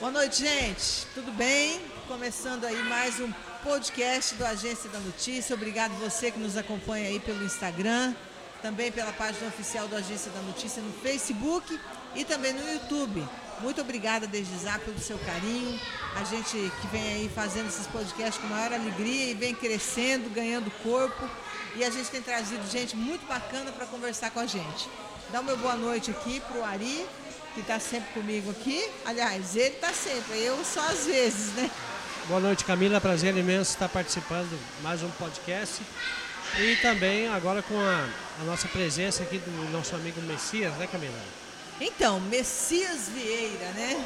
Boa noite, gente. Tudo bem? Começando aí mais um podcast do Agência da Notícia. Obrigado você que nos acompanha aí pelo Instagram, também pela página oficial do Agência da Notícia no Facebook e também no YouTube. Muito obrigada desde já pelo seu carinho. A gente que vem aí fazendo esses podcasts com maior alegria e vem crescendo, ganhando corpo. E a gente tem trazido gente muito bacana para conversar com a gente. Dá meu boa noite aqui para o Ari, que está sempre comigo aqui. Aliás, ele está sempre, eu só às vezes, né? Boa noite, Camila. Prazer imenso estar participando de mais um podcast. E também agora com a, a nossa presença aqui do nosso amigo Messias, né, Camila? Então, Messias Vieira, né?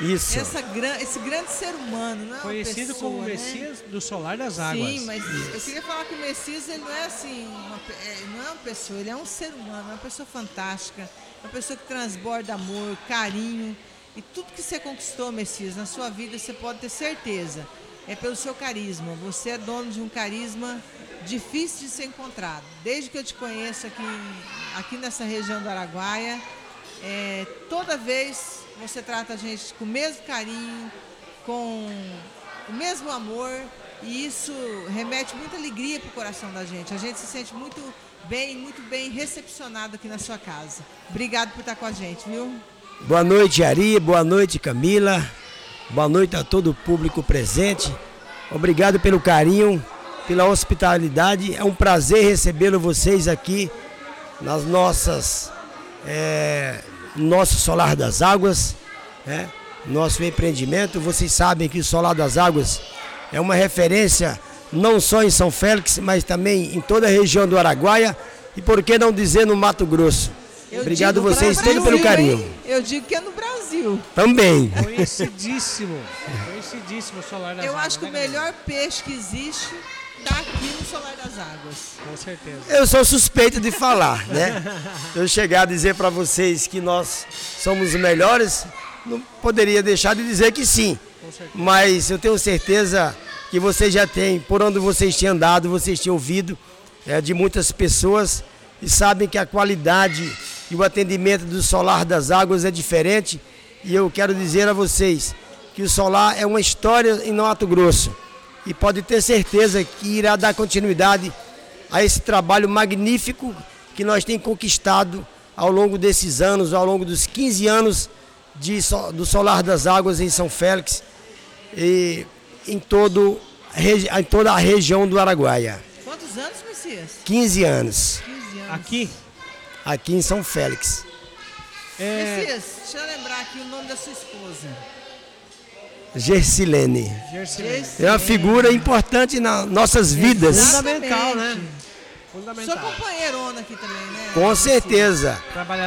Isso. Essa, esse grande ser humano, não é Conhecido pessoa, como né? Messias do Solar das Águas. Sim, mas eu queria falar que o Messias ele não é assim, uma, é, não é uma pessoa, ele é um ser humano, é uma pessoa fantástica, uma pessoa que transborda amor, carinho. E tudo que você conquistou, Messias, na sua vida, você pode ter certeza. É pelo seu carisma. Você é dono de um carisma difícil de ser encontrado. Desde que eu te conheço aqui, aqui nessa região do Araguaia, é, toda vez você trata a gente com o mesmo carinho, com o mesmo amor, e isso remete muita alegria para o coração da gente. A gente se sente muito bem, muito bem recepcionado aqui na sua casa. Obrigado por estar com a gente, viu? Boa noite, Ari. Boa noite, Camila. Boa noite a todo o público presente. Obrigado pelo carinho, pela hospitalidade. É um prazer recebê-lo vocês aqui nas nossas é, nosso Solar das Águas, né? nosso empreendimento. Vocês sabem que o Solar das Águas é uma referência não só em São Félix, mas também em toda a região do Araguaia e por que não dizer no Mato Grosso. Eu Obrigado vocês todos pelo carinho. hein? Eu digo que é no Brasil. Também. Conhecidíssimo. Conhecidíssimo o Solar das Eu Águas. acho que o né, Camila? melhor peixe que existe está aqui no Solar das Águas. Com certeza. Eu sou suspeito de falar, né? Eu chegar a dizer para vocês que nós somos os melhores, não poderia deixar de dizer que sim. Com certeza. Mas eu tenho certeza que vocês já têm, por onde vocês têm andado, vocês têm ouvido é, de muitas pessoas e sabem que a qualidade e o atendimento do Solar das Águas é diferente. E eu quero dizer a vocês que o Solar é uma história em Mato Grosso e pode ter certeza que irá dar continuidade a esse trabalho magnífico que nós temos conquistado ao longo desses anos, ao longo dos 15 anos de, do Solar das Águas em São Félix e em, todo, em toda a região do Araguaia. Quantos anos, Messias? 15 anos 15 anos. Aqui, aqui em São Félix. é, Messias, deixa eu lembrar aqui o nome da sua esposa. Gersilene. Gersilene. É uma figura importante nas nossas vidas. Fundamental, né? Sua Fundamental. companheirona aqui também, né? Com certeza.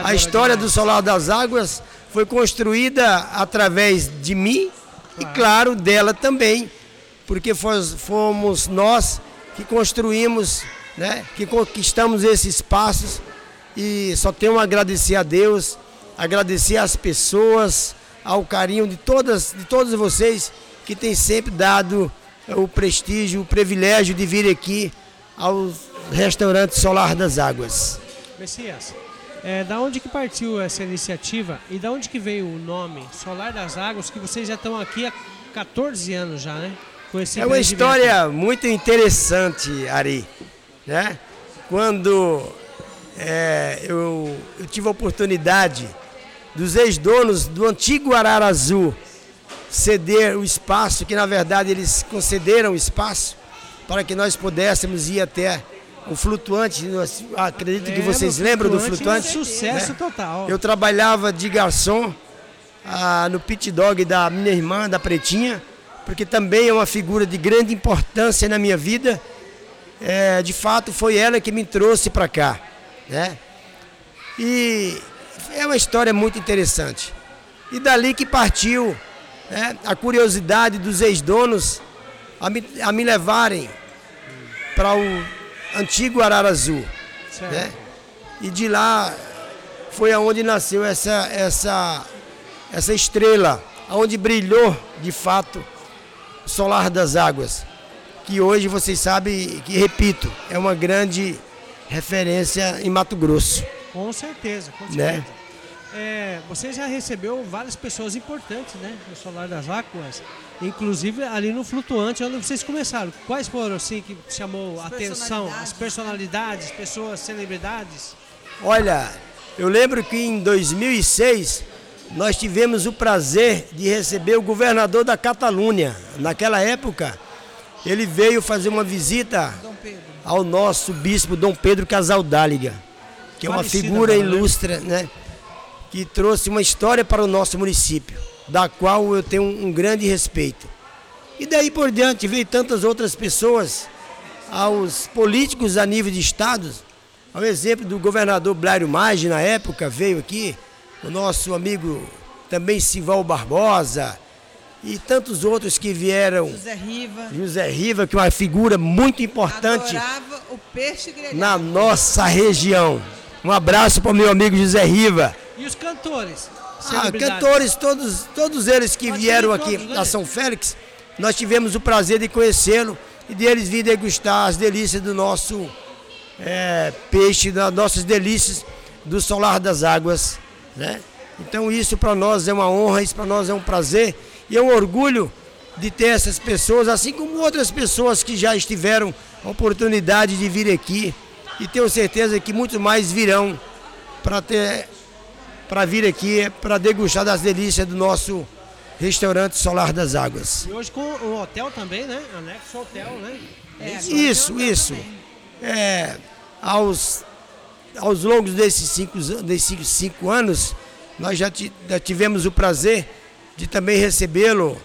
A história do demais. Solar das Águas foi construída através de mim e, claro, dela também, porque fomos nós que construímos, né, que conquistamos esses espaços. E só tenho a agradecer a Deus, agradecer às pessoas, ao carinho de todas, de todos vocês que têm sempre dado o prestígio, o privilégio de vir aqui ao restaurante Solar das Águas. Messias, é, da onde que partiu essa iniciativa e da onde que veio o nome Solar das Águas, que vocês já estão aqui há 14 anos já, né? É uma história muito interessante, Ari. Né? Quando é, eu, eu tive a oportunidade dos ex-donos do antigo Arara Azul ceder o espaço, que na verdade eles concederam o espaço para que nós pudéssemos ir até o flutuante. Acredito que Lembro, vocês lembram do Flutuante, flutuante. Sucesso né? total. Eu trabalhava de garçom ah, no pit dog da minha irmã, da Pretinha, porque também é uma figura de grande importância na minha vida. É, de fato, foi ela que me trouxe para cá. Né? E é uma história muito interessante. E dali que partiu né, a curiosidade dos ex-donos a me, a me levarem para o antigo Arara Azul Certo. né? E de lá foi aonde nasceu essa essa essa estrela, aonde brilhou de fato o solar das águas, que hoje vocês sabem que repito, é uma grande referência em Mato Grosso. Com certeza, com Né? certeza. é, você já recebeu várias pessoas importantes, né? No Solar das Águas, inclusive ali no Flutuante, onde vocês começaram. Quais foram, assim, que chamou a atenção? As personalidades, pessoas, celebridades? Olha, eu lembro que em 2006 nós tivemos o prazer de receber o governador da Catalunha. Naquela época, ele veio fazer uma visita ao nosso bispo Dom Pedro Casaldáliga, que é uma figura né? ilustre, né? Que trouxe uma história para o nosso município, da qual eu tenho um grande respeito. E daí por diante veio tantas outras pessoas, aos políticos a nível de estados, ao exemplo do governador Blário Maggi na época, veio aqui, o nosso amigo também Sival Barbosa e tantos outros que vieram. José Riva. José Riva, que é uma figura muito importante na nossa região. Um abraço para o meu amigo José Riva. E os cantores? Ah, cantores, todos, todos eles que Pode vieram aqui todos, né? a São Félix, nós tivemos o prazer de conhecê-lo e deles vir degustar as delícias do nosso é, peixe, das nossas delícias do solar das águas. Né? Então isso para nós é uma honra, isso para nós é um prazer e é um orgulho de ter essas pessoas, assim como outras pessoas que já estiveram a oportunidade de vir aqui e tenho certeza que muito mais virão para ter para vir aqui para degustar das delícias do nosso restaurante Solar das Águas. E hoje com o hotel também, né? Anexo hotel, né? É, isso, isso. É, aos, aos longos desses cinco, desses cinco anos, nós já, já tivemos o prazer de também recebê-lo,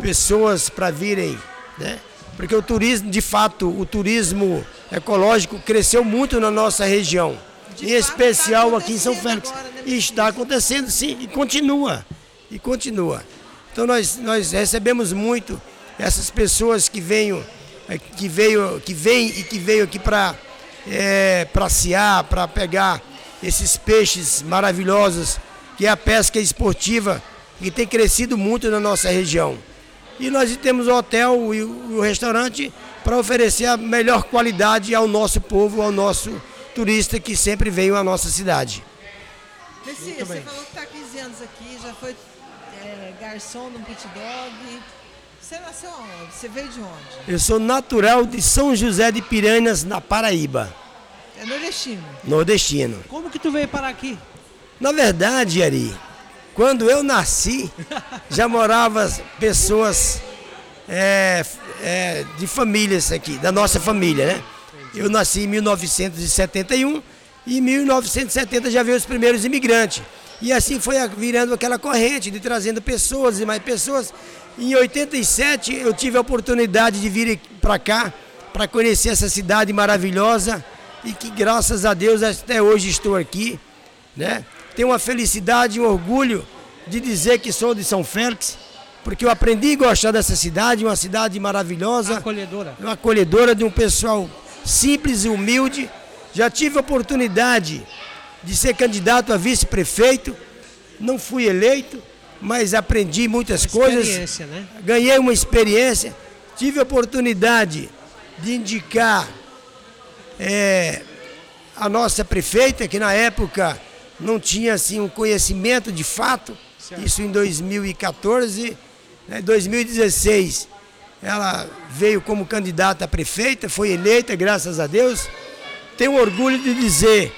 pessoas para virem, né? Porque o turismo, de fato, o turismo ecológico cresceu muito na nossa região, de em especial tá aqui em São Félix. Agora, né, e está acontecendo sim, e continua, e continua. Então nós, nós recebemos muito essas pessoas que venham, eh, que veio, que vem e que veio aqui para é, praciar, para pegar esses peixes maravilhosos, que é a pesca esportiva, que tem crescido muito na nossa região. E nós temos o hotel e o restaurante para oferecer a melhor qualidade ao nosso povo, ao nosso turista que sempre vem à nossa cidade. Messias, você falou que está há 15 anos aqui, já foi é, garçom no pit dog. Você nasceu onde? Você veio de onde? Eu sou natural de São José de Piranhas, na Paraíba. É nordestino? Nordestino. Como que tu veio parar aqui? Na verdade, Ari, quando eu nasci, já moravam pessoas é, é, de famílias aqui, da nossa família, né? Eu nasci em 1971 e em 1970 já veio os primeiros imigrantes. E assim foi virando aquela corrente de trazendo pessoas e mais pessoas. Em 87 eu tive a oportunidade de vir para cá para conhecer essa cidade maravilhosa e que graças a Deus até hoje estou aqui, né? Tenho uma felicidade e um orgulho de dizer que sou de São Félix, porque eu aprendi a gostar dessa cidade, uma cidade maravilhosa, acolhedora, uma acolhedora de um pessoal simples e humilde. Já tive a oportunidade de ser candidato a vice-prefeito, não fui eleito, mas aprendi muitas coisas. Né? Ganhei uma experiência, tive a oportunidade de indicar é, a nossa prefeita, que na época não tinha assim um conhecimento de fato, certo. isso em 2014, né, 2016 ela veio como candidata a prefeita, foi eleita, graças a Deus. Tenho orgulho de dizer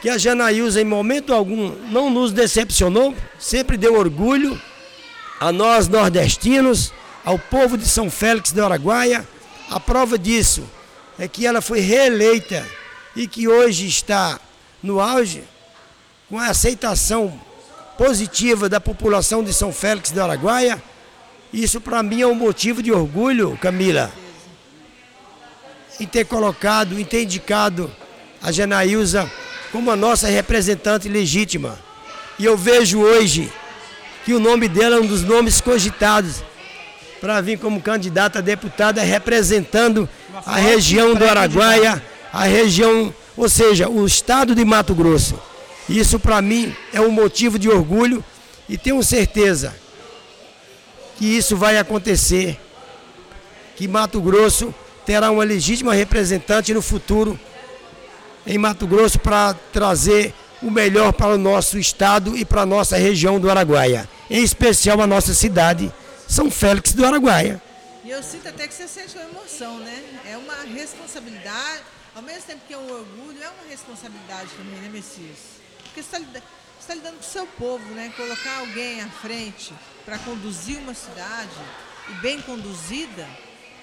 que a Janaísa, em momento algum, não nos decepcionou, sempre deu orgulho a nós nordestinos, ao povo de São Félix do Araguaia. A prova disso é que ela foi reeleita e que hoje está no auge, com a aceitação positiva da população de São Félix do Araguaia. Isso para mim é um motivo de orgulho, Camila, em ter colocado, em ter indicado a Janaísa como a nossa representante legítima. E eu vejo hoje que o nome dela é um dos nomes cogitados para vir como candidata a deputada representando a região do Araguaia, a região, ou seja, o estado de Mato Grosso. Isso para mim é um motivo de orgulho e tenho certeza que isso vai acontecer, que Mato Grosso terá uma legítima representante no futuro em Mato Grosso para trazer o melhor para o nosso estado e para a nossa região do Araguaia, em especial a nossa cidade, São Félix do Araguaia. E eu sinto até que você sente uma emoção, né? É uma responsabilidade, ao mesmo tempo que é um orgulho, é uma responsabilidade também, né, Messias? Porque você está tá lidando com o seu povo, né? Colocar alguém à frente para conduzir uma cidade e bem conduzida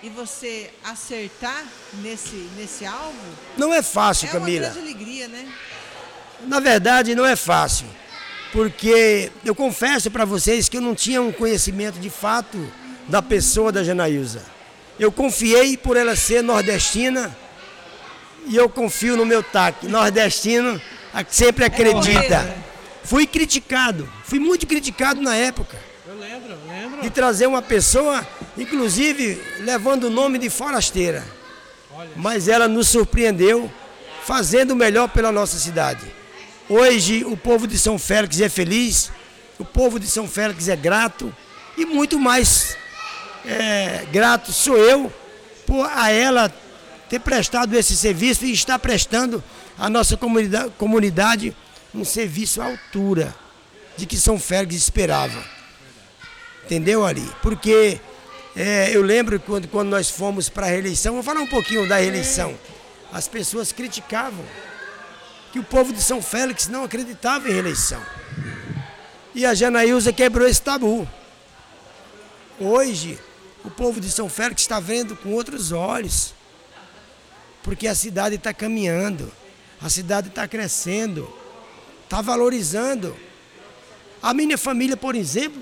e você acertar nesse, nesse alvo. Não é fácil, é Camila. É uma grande alegria, né? Na verdade, não é fácil, porque eu confesso para vocês que eu não tinha um conhecimento de fato da pessoa da Janaísa. Eu confiei por ela ser nordestina e eu confio no meu taque. Nordestino sempre acredita. Fui criticado, fui muito criticado na época. Eu lembro, lembro. De trazer uma pessoa, inclusive levando o nome de forasteira. Olha. Mas ela nos surpreendeu, fazendo o melhor pela nossa cidade. Hoje o povo de São Félix é feliz, o povo de São Félix é grato e muito mais é, grato sou eu por a ela ter prestado esse serviço e estar prestando à nossa comunidade, comunidade um serviço à altura de que São Félix esperava. Entendeu ali? Porque é, eu lembro quando, quando nós fomos para a reeleição, vou falar um pouquinho da reeleição. As pessoas criticavam que o povo de São Félix não acreditava em reeleição. E a Janaísa quebrou esse tabu. Hoje, o povo de São Félix está vendo com outros olhos. Porque a cidade está caminhando, a cidade está crescendo, está valorizando. A minha família, por exemplo,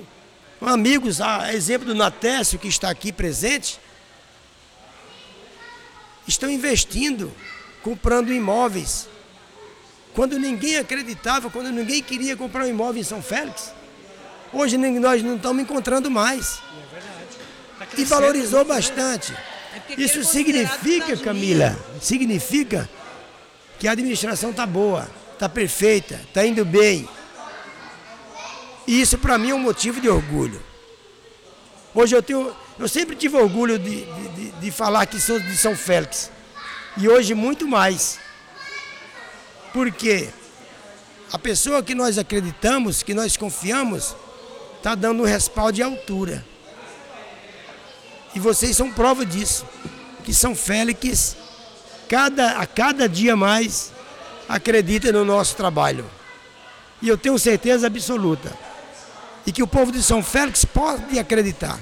amigos, a exemplo do Natécio que está aqui presente, estão investindo, comprando imóveis quando ninguém acreditava, quando ninguém queria comprar um imóvel em São Félix. Hoje nós não estamos encontrando mais. Tá e valorizou né? bastante. É Isso significa, Camila, significa que a administração está boa, está perfeita, está indo bem. E isso para mim é um motivo de orgulho. Hoje eu tenho, eu sempre tive orgulho de, de, de falar que sou de São Félix. E hoje muito mais. Porque a pessoa que nós acreditamos, que nós confiamos, está dando um respaldo de altura. E vocês são prova disso. Que São Félix, cada, a cada dia mais, acredita no nosso trabalho. E eu tenho certeza absoluta. E que o povo de São Félix pode acreditar.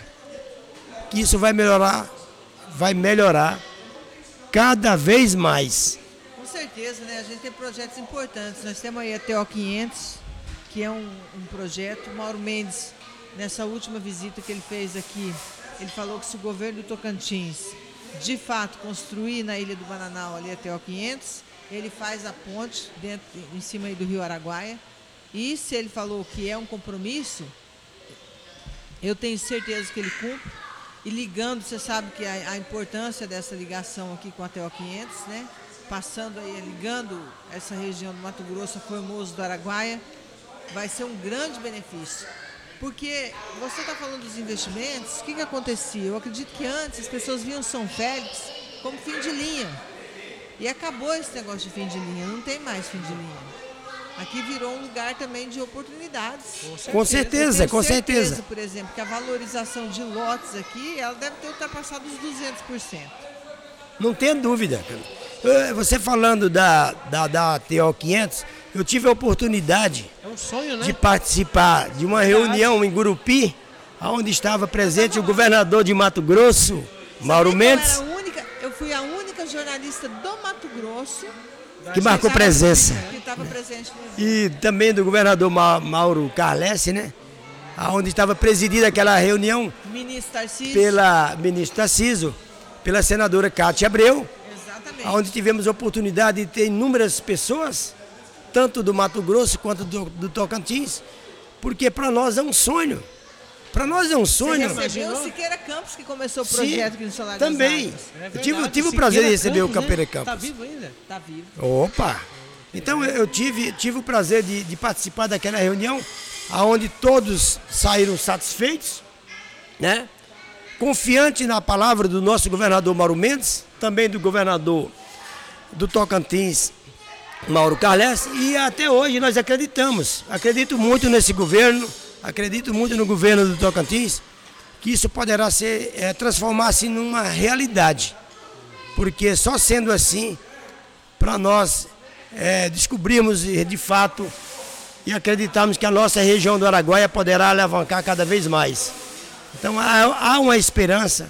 Que isso vai melhorar, vai melhorar cada vez mais certeza, né? A gente tem projetos importantes. Nós temos aí a TO 500, que é um, um projeto. Mauro Mendes, nessa última visita que ele fez aqui, ele falou que se o governo do Tocantins de fato construir na Ilha do Bananal ali a TO 500, ele faz a ponte dentro, em cima do Rio Araguaia. E se ele falou que é um compromisso, eu tenho certeza que ele cumpre. E ligando, você sabe que a, a importância dessa ligação aqui com a TO 500, né? passando aí, ligando essa região do Mato Grosso Formoso do Araguaia, vai ser um grande benefício. Porque você está falando dos investimentos, o que, que acontecia? Eu acredito que antes as pessoas viam São Félix como fim de linha. E acabou esse negócio de fim de linha, não tem mais fim de linha. Aqui virou um lugar também de oportunidades. Com certeza, com certeza. certeza. Por exemplo, que a valorização de lotes aqui, ela deve ter ultrapassado os 200%. Não tenha dúvida. Eh, você falando da, da, da TO 500, eu tive a oportunidade é um sonho, né? de participar de uma reunião em Gurupi, onde estava presente o governador de Mato Grosso, Mauro Mendes. Eu, única, eu fui a única jornalista do Mato Grosso que marcou presença. Que estava presente E também do governador Mauro Carlesse, né? Onde estava presidida aquela reunião pela ministra Tarciso, pela senadora Cátia Abreu onde tivemos a oportunidade de ter inúmeras pessoas, tanto do Mato Grosso quanto do, do Tocantins, porque para nós é um sonho. Para nós é um sonho. Você recebeu o Siqueira Campos, que começou o projeto Sim, aqui no Também. É verdade, tive, tive o prazer de receber Campos, o Campeira Campos. Está vivo ainda? Está vivo. Opa! Então eu tive, tive o prazer de, de participar daquela reunião, onde todos saíram satisfeitos, né? confiante na palavra do nosso governador Mauro Mendes, também do governador do Tocantins, Mauro Carles, e até hoje nós acreditamos. Acredito muito nesse governo, acredito muito no governo do Tocantins, que isso poderá ser é, transformar-se numa realidade. Porque só sendo assim, para nós é, descobrirmos de fato e acreditarmos que a nossa região do Araguaia poderá alavancar cada vez mais. Então há, há uma esperança,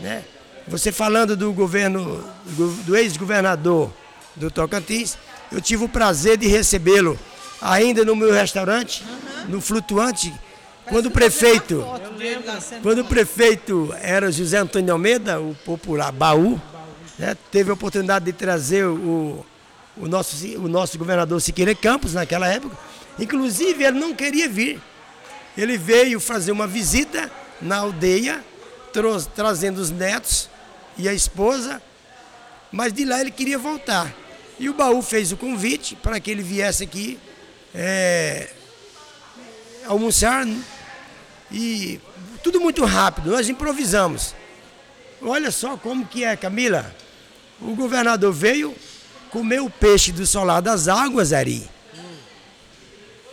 né? Você falando do governo, do ex-governador do Tocantins, eu tive o prazer de recebê-lo ainda no meu restaurante, uhum. no Flutuante, quando o prefeito, quando o prefeito era José Antônio Almeida, o popular Baú, né, teve a oportunidade de trazer o, o, nosso, o nosso governador Siqueira Campos naquela época. Inclusive, ele não queria vir. Ele veio fazer uma visita na aldeia, trazendo os netos e a esposa, mas de lá ele queria voltar. E o Baú fez o convite para que ele viesse aqui é, almoçar e tudo muito rápido, nós improvisamos. Olha só como que é, Camila. O governador veio, comeu o peixe do solar das águas, Ari.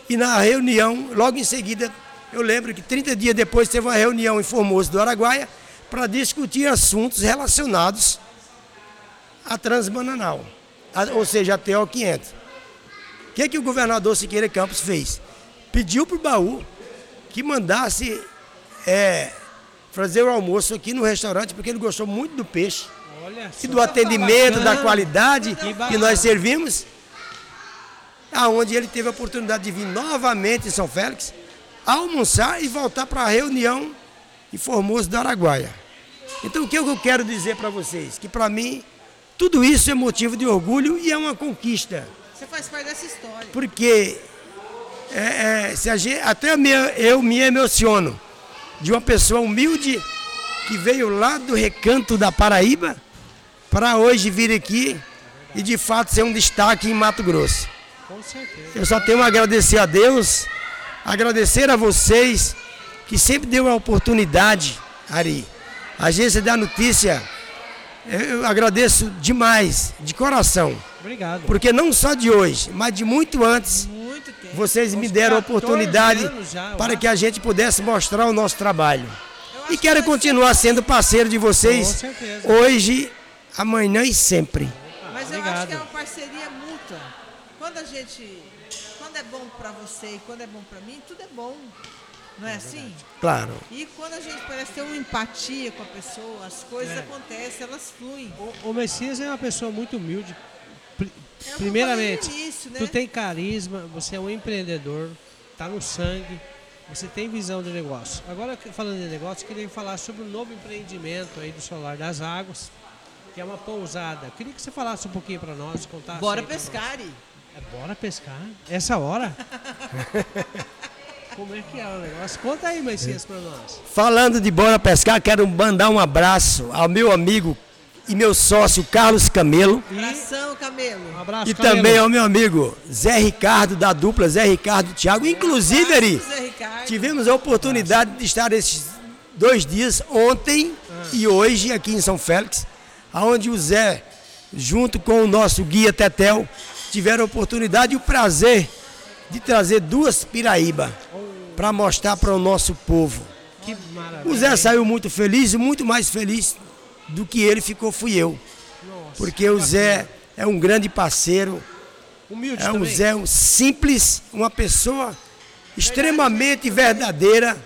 E na reunião, logo em seguida, eu lembro que 30 dias depois teve uma reunião em Formoso do Araguaia para discutir assuntos relacionados à Transbananal ou seja, até o 500. O que, que o governador Siqueira Campos fez? Pediu para o baú que mandasse é, fazer o almoço aqui no restaurante, porque ele gostou muito do peixe e do atendimento, da qualidade que, que nós servimos. Aonde ele teve a oportunidade de vir novamente em São Félix, almoçar e voltar para a reunião em Formoso do Araguaia. Então o que eu quero dizer para vocês? Que para mim tudo isso é motivo de orgulho e é uma conquista. Você faz parte dessa história. Porque é, é, se a gente, até eu me emociono de uma pessoa humilde que veio lá do recanto da Paraíba para hoje vir aqui e de fato ser um destaque em Mato Grosso. Com certeza. Eu só tenho a agradecer a Deus, agradecer a vocês que sempre deu a oportunidade, Ari. A agência da notícia eu agradeço demais, de coração. Obrigado. Porque não só de hoje, mas de muito antes, muito vocês me deram a oportunidade já, para que a gente pudesse mostrar o nosso trabalho. E quero continuar sendo parceiro de vocês hoje, amanhã e sempre. Mas eu Obrigado. acho que é uma parceria mútua. Quando a gente, quando é bom para você e quando é bom para mim, tudo é bom. Não é, é assim? Claro. E quando a gente parece ter uma empatia com a pessoa, as coisas é. acontecem, elas fluem. O, o, Messias é uma pessoa muito humilde. É Primeiramente, início, né? tu tem carisma, você é um empreendedor, tá no sangue, você tem visão de negócio. Agora, falando de negócio, queria falar sobre o novo empreendimento aí do Solar das Águas, que é uma pousada. Queria que você falasse um pouquinho para nós, contasse. Bora pescar. É, bora pescar? Essa hora? Como é que é o negócio? Conta aí, Messias, para nós. Falando de bora pescar, quero mandar um abraço ao meu amigo e meu sócio Carlos Camelo. Abração, Camelo. Um abraço, E Camelo. também ao meu amigo Zé Ricardo, da dupla Zé Ricardo e Thiago. Inclusive, Ari, tivemos a oportunidade de estar esses dois dias, ontem ah. e hoje, aqui em São Félix, onde o Zé, junto com o nosso guia Tetel, tiveram a oportunidade e o prazer de trazer duas piraíba para mostrar para o nosso povo. Que maravilha. O Zé saiu muito feliz e muito mais feliz do que ele ficou fui eu. Nossa, porque o Zé é um grande parceiro. Humilde é um também. Zé um simples, uma pessoa extremamente verdadeira,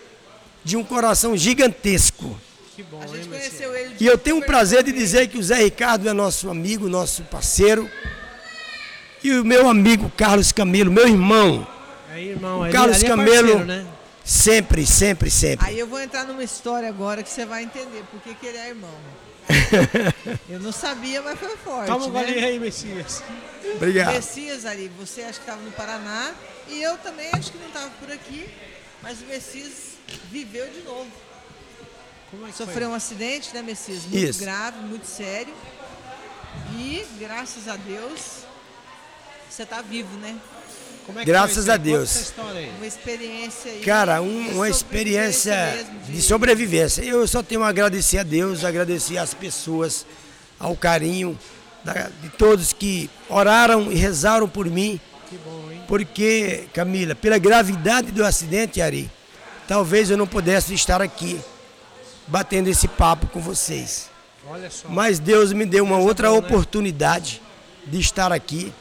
de um coração gigantesco. Que bom, hein, e eu tenho o prazer de dizer que o Zé Ricardo é nosso amigo, nosso parceiro. E o meu amigo Carlos Camelo, meu irmão. É, irmão, o Carlos ali, ali é Camelo. Parceiro, né? Sempre, sempre, sempre. Aí eu vou entrar numa história agora que você vai entender por que, ele é irmão. eu não sabia, mas foi forte. Calma, né? aí, Messias. Obrigado. Messias ali, você acha que estava no Paraná e eu também acho que não estava por aqui, mas o Messias viveu de novo. É Sofreu foi? um acidente, né, Messias? Muito Isso. grave, muito sério. E, graças a Deus, você está vivo, né? É Graças a Deus. Uma experiência aí. Cara, um, uma experiência de... de sobrevivência. Eu só tenho a agradecer a Deus, agradecer às pessoas, ao carinho de todos que oraram e rezaram por mim. Que bom, hein? Porque, Camila, pela gravidade do acidente, Ari, talvez eu não pudesse estar aqui batendo esse papo com vocês. Olha só. Mas Deus me deu uma outra bom, né? oportunidade de estar aqui.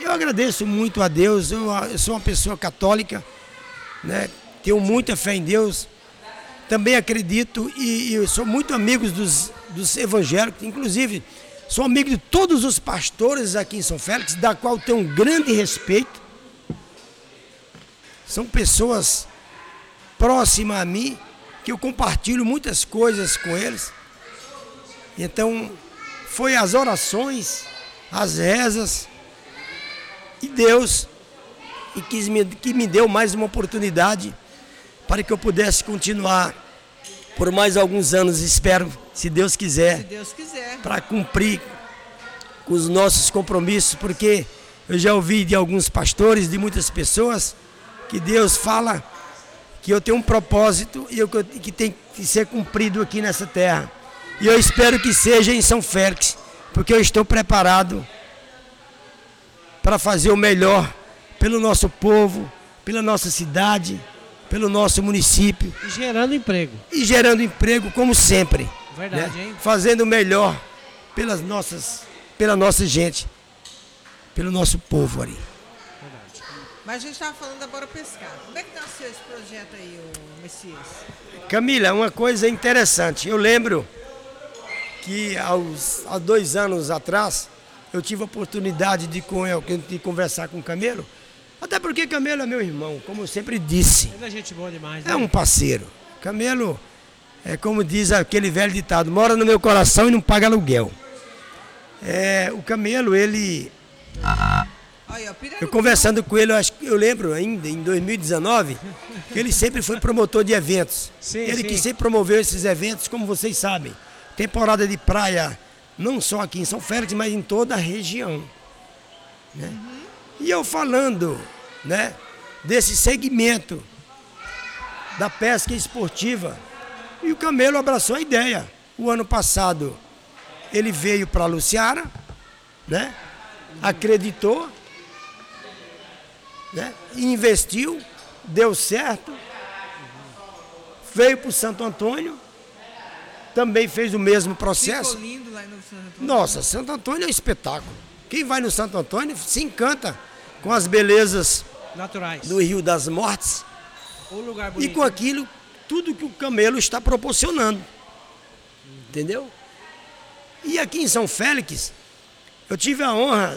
Eu agradeço muito a Deus. Eu, eu sou uma pessoa católica, né? Tenho muita fé em Deus. Também acredito e, e sou muito amigo dos, dos evangélicos, inclusive Sou amigo de todos os pastores aqui em São Félix, da qual tenho um grande respeito. São pessoas próximas a mim, que eu compartilho muitas coisas com eles. Então, foi as orações, as rezas e Deus e que me, que me deu mais uma oportunidade para que eu pudesse continuar por mais alguns anos, espero, se Deus quiser, quiser, para cumprir com os nossos compromissos, porque eu já ouvi de alguns pastores, de muitas pessoas, que Deus fala que eu tenho um propósito e eu, que tem que ser cumprido aqui nessa terra. E eu espero que seja em São Félix, porque eu estou preparado para fazer o melhor pelo nosso povo, pela nossa cidade pelo nosso município. E gerando emprego. E gerando emprego, como sempre. Verdade, né? hein? Fazendo o melhor pelas nossas, pela nossa gente, pelo nosso povo ali. Verdade. Mas a gente estava falando da Bora Pescar. Como é que nasceu esse projeto aí, o Messias? Camila, uma coisa interessante. Eu lembro que aos, há dois anos atrás eu tive a oportunidade de, de conversar com o Camelo até porque Camelo é meu irmão, como eu sempre disse. Ele é gente boa demais. Né? É um parceiro. Camelo é como diz aquele velho ditado, mora no meu coração e não paga aluguel. É, o Camelo, ele. Eu conversando com ele, eu, acho, eu lembro ainda, em 2019, que ele sempre foi promotor de eventos. Sim, ele sim. que sempre promoveu esses eventos, como vocês sabem. Temporada de praia, não só aqui em São Félix, mas em toda a região. Né? E eu falando né, desse segmento da pesca esportiva. E o Camelo abraçou a ideia. O ano passado ele veio para Luciara, né? Acreditou, né? Investiu, deu certo. Veio para o Santo Antônio, também fez o mesmo processo. Ficou lindo lá no Santo Antônio. Nossa, Santo Antônio é um espetáculo. Quem vai no Santo Antônio se encanta com as belezas naturais do Rio das Mortes e com aquilo tudo que o camelo está proporcionando. Entendeu? E aqui em São Félix, eu tive a honra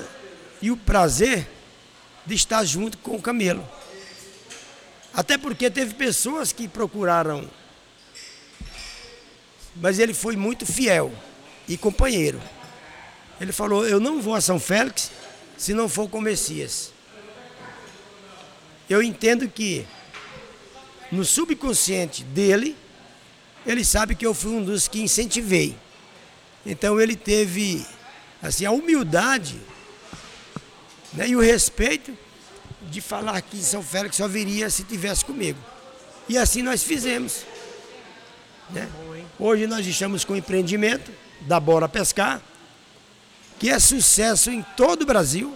e o prazer de estar junto com o camelo. Até porque teve pessoas que procuraram, mas ele foi muito fiel e companheiro. Ele falou: Eu não vou a São Félix se não for com o Messias. Eu entendo que no subconsciente dele, ele sabe que eu fui um dos que incentivei. Então ele teve assim a humildade né, e o respeito de falar que São Félix só viria se tivesse comigo. E assim nós fizemos. Né? Hoje nós estamos com o empreendimento da Bora Pescar, que é sucesso em todo o Brasil.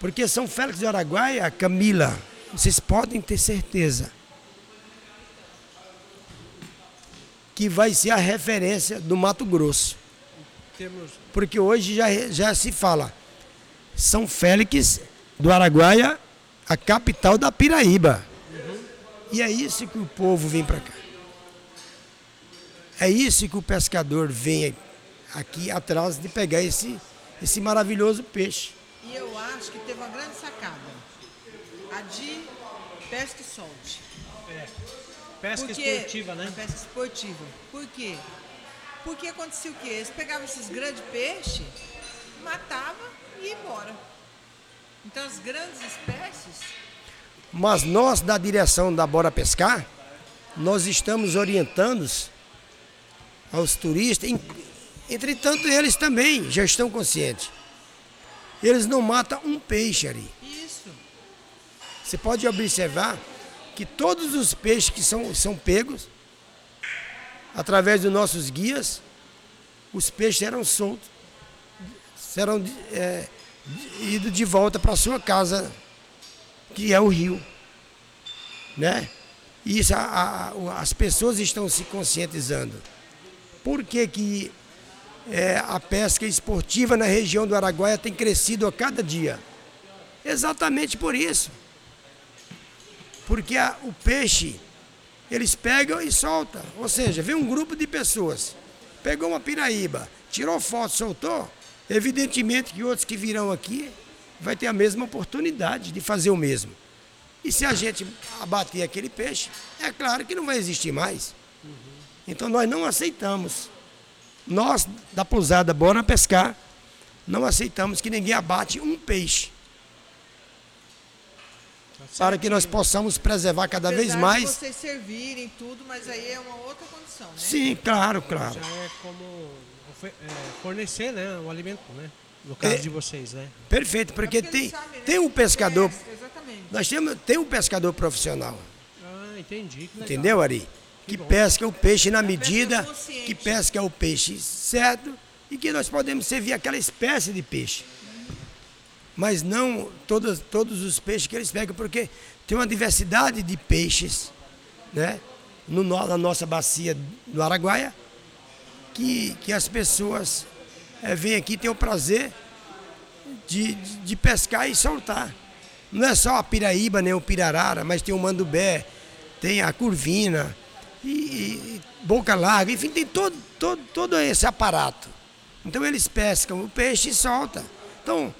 Porque São Félix de Araguaia, Camila, vocês podem ter certeza que vai ser a referência do Mato Grosso. Porque hoje já, já se fala São Félix do Araguaia, a capital da Piraíba. Uhum. E é isso que o povo vem para cá. É isso que o pescador vem aqui atrás de pegar esse, esse maravilhoso peixe. E eu acho que teve uma grande sacada. A de pesca e solte. É. Pesca Porque, esportiva, né? pesca esportiva. Por quê? Porque acontecia o quê? Eles pegavam esses grandes peixes, matavam e iam embora. Então as grandes espécies. Mas nós, da direção da Bora Pescar, nós estamos orientando aos turistas. Entretanto, eles também já estão conscientes eles não matam um peixe ali. Isso. Você pode observar que todos os peixes que são, são pegos através dos nossos guias, os peixes serão soltos, serão é, idos de volta para sua casa, que é o rio. Né? Isso a, a, as pessoas estão se conscientizando. Por que, que é, a pesca esportiva na região do Araguaia tem crescido a cada dia? Exatamente por isso. Porque a, o peixe, eles pegam e soltam. Ou seja, vem um grupo de pessoas, pegou uma piraíba, tirou foto, soltou, evidentemente que outros que virão aqui vai ter a mesma oportunidade de fazer o mesmo. E se a gente abater aquele peixe, é claro que não vai existir mais. Então nós não aceitamos. Nós, da pousada Bora Pescar, não aceitamos que ninguém abate um peixe. Tá para que nós possamos preservar cada Apesar vez mais. De vocês servirem tudo, mas aí é uma outra condição, né? Sim, claro, claro. Já é como é, fornecer né, o alimento, né? No caso é, de vocês, né? Perfeito, porque, é porque tem, sabe, né? tem um pescador. Nós temos tem um pescador profissional. Ah, entendi. Entendeu, Ari? Que, pesca o peixe na medida, que pesca o peixe certo e que nós podemos servir aquela espécie de peixe. Mas não todos, todos os peixes que eles pegam, porque tem uma diversidade de peixes né, no, na nossa bacia do Araguaia que, que as pessoas é, vêm aqui ter o prazer de, de, de pescar e soltar. Não é só a piraíba nem o pirarara, mas tem o mandubé, tem a curvina, e, e boca larga, enfim, tem todo, todo, todo esse aparato. Então eles pescam o peixe e soltam. Então,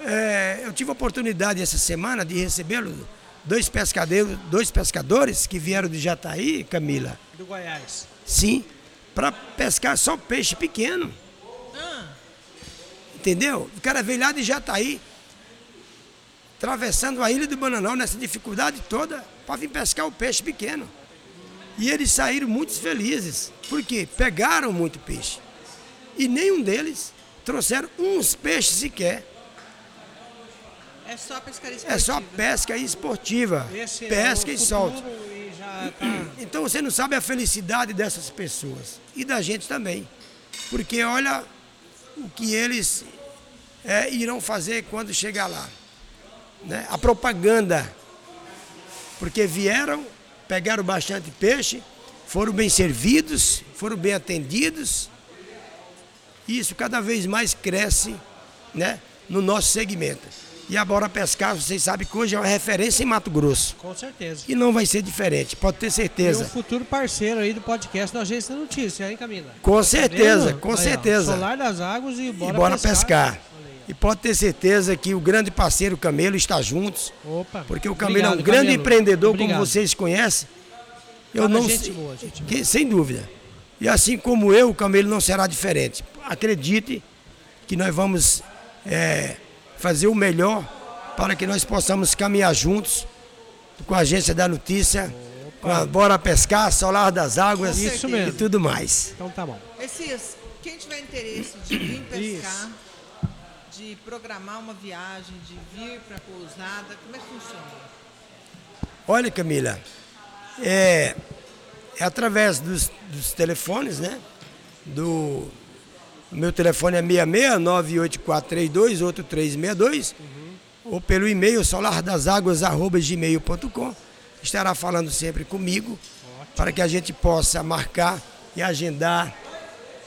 é, eu tive a oportunidade essa semana de recebê-lo, dois pescadores, dois pescadores que vieram de Jataí, Camila. Do Goiás. Sim, para pescar só peixe pequeno. Ah. Entendeu? O cara veio lá de Jataí, atravessando a ilha do Bananal nessa dificuldade toda para vir pescar o peixe pequeno. E eles saíram muito felizes, porque pegaram muito peixe. E nenhum deles trouxeram uns peixes sequer. É só pescaria esportiva. É só pesca esportiva. Esse é pesca é e solta. E tá... Então você não sabe a felicidade dessas pessoas. E da gente também. Porque olha o que eles é, irão fazer quando chegar lá né, a propaganda, porque vieram, pegaram bastante peixe, foram bem servidos, foram bem atendidos. E isso cada vez mais cresce né, no nosso segmento. E a Bora Pescar, vocês sabem que hoje é uma referência em Mato Grosso. Com certeza. E não vai ser diferente, pode ter certeza. E um futuro parceiro aí do podcast da Agência Notícia, hein, Camila? Com tá certeza, com aí, certeza. Ó, Solar das Águas e Bora, e bora pescar. pescar. E pode ter certeza que o grande parceiro Camelo está juntos. Opa. Porque o Camelo Obrigado, é um grande Camelo. empreendedor, Obrigado. como vocês conhecem. Eu Fala não gente boa, gente que, sem dúvida. E assim como eu, o Camelo não será diferente. Acredite que nós vamos é, fazer o melhor para que nós possamos caminhar juntos com a agência da notícia, Opa. com a Bora Pescar, Solar das Águas e tudo mais. Então tá bom. Esses, quem tiver interesse de vir pescar. Isso de programar uma viagem, de vir para a pousada? Como é que funciona? Olha, Camila, é, é através dos, dos telefones, né? Do o meu telefone é 66 outro 362, uhum. ou pelo e-mail solardaságuas.gmail.com. Estará falando sempre comigo Ótimo. para que a gente possa marcar e agendar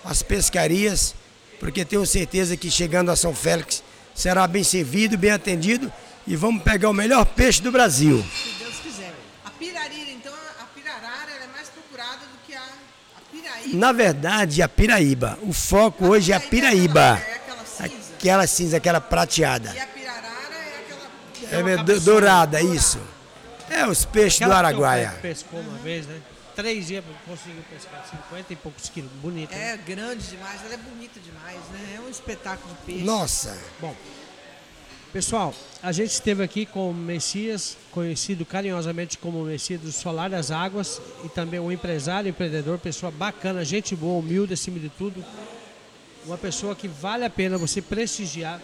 as pescarias porque tenho certeza que chegando a São Félix será bem servido, bem atendido e vamos pegar o melhor peixe do Brasil. Se Deus quiser. A pirarira, então, a pirarara é mais procurada do que a, a piraíba. Na verdade, a piraíba. O foco a hoje é a piraíba. É aquela cinza. Aquela cinza, aquela prateada. E a pirarara é aquela... É, dourada, isso. É os peixes aquela do Araguaia. pescou uma vez, né? Três dias conseguiu pescar 50 e poucos quilos. Bonita. É né? grande demais, ela é bonita demais, né? É um espetáculo de peixe. Nossa! Bom, pessoal, a gente esteve aqui com o Messias, conhecido carinhosamente como Messias do Solar das Águas, e também um empresário, empreendedor, pessoa bacana, gente boa, humilde acima de tudo. Uma pessoa que vale a pena você prestigiar,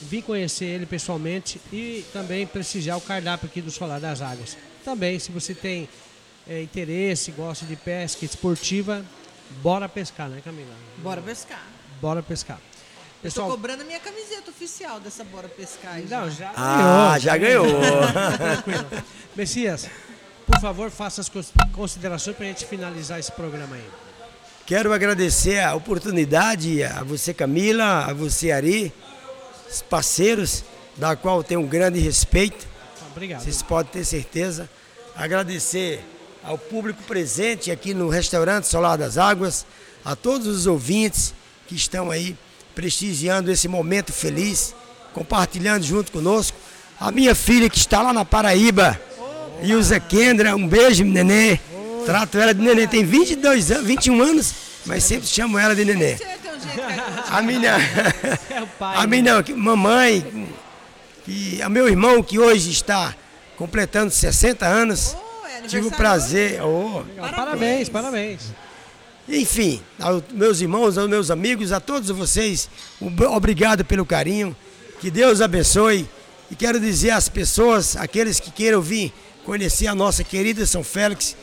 vir conhecer ele pessoalmente e também prestigiar o cardápio aqui do Solar das Águas. Também, se você tem é, interesse, gosta de pesca esportiva, Bora pescar, né, Camila? Bora pescar. Bora pescar. Pessoal, Estou cobrando a minha camiseta oficial dessa Bora Pescar. Aí, não, já, ah, já ganhou. Tranquilo. Messias, por favor, faça as considerações para a gente finalizar esse programa aí. Quero agradecer a oportunidade a você, Camila, a você, Ari, os parceiros, da qual tenho um grande respeito. Obrigado. Vocês podem ter certeza. Agradecer ao público presente aqui no restaurante Solar das Águas, a todos os ouvintes que estão aí prestigiando esse momento feliz, compartilhando junto conosco. A minha filha que está lá na Paraíba, Ilza Kendra, um beijo, nenê. Trato ela de nenê, tem 22 anos, 21 anos, mas sempre chamo ela de nenê. A minha, a minha mamãe, que a meu irmão que hoje está completando 60 anos, é tive o prazer. Oh, parabéns, parabéns. Enfim, aos meus irmãos, aos meus amigos, a todos vocês, obrigado pelo carinho. Que Deus abençoe. E quero dizer às pessoas, aqueles que queiram vir conhecer a nossa querida São Félix,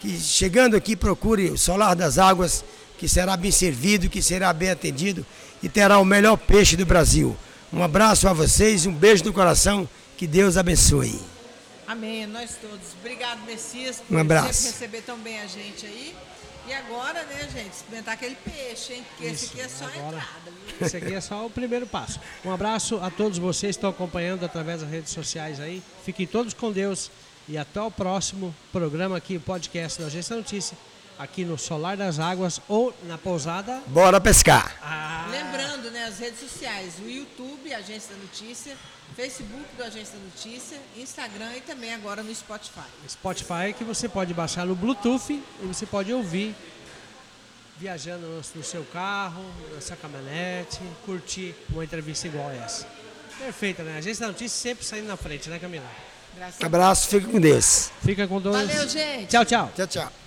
que chegando aqui procure o Solar das Águas, que será bem servido, que será bem atendido e terá o melhor peixe do Brasil. Um abraço a vocês, um beijo no coração, que Deus abençoe. Amém, nós todos. Obrigado, Messias, por um abraço. sempre receber tão bem a gente aí. E agora, né, gente, experimentar aquele peixe, hein? Porque Isso, esse aqui é só agora, a entrada. Viu? Esse aqui é só o primeiro passo. Um abraço a todos vocês que estão acompanhando através das redes sociais aí. Fiquem todos com Deus e até o próximo programa aqui, o podcast da Agência Notícia, aqui no Solar das Águas ou na pousada. Bora pescar! Ah. Lembrando, né, as redes sociais, o YouTube, Agência da Notícia, Facebook do Agência da Notícia, Instagram e também agora no Spotify. Spotify que você pode baixar no Bluetooth e você pode ouvir viajando no, seu carro, na sua caminhonete, curtir uma entrevista igual essa. Perfeita, né? A Agência da Notícia sempre saindo na frente, né, Camila? Graças Abraço, fica com Deus. Fica com Deus. Valeu, gente. Tchau, tchau. Tchau, tchau.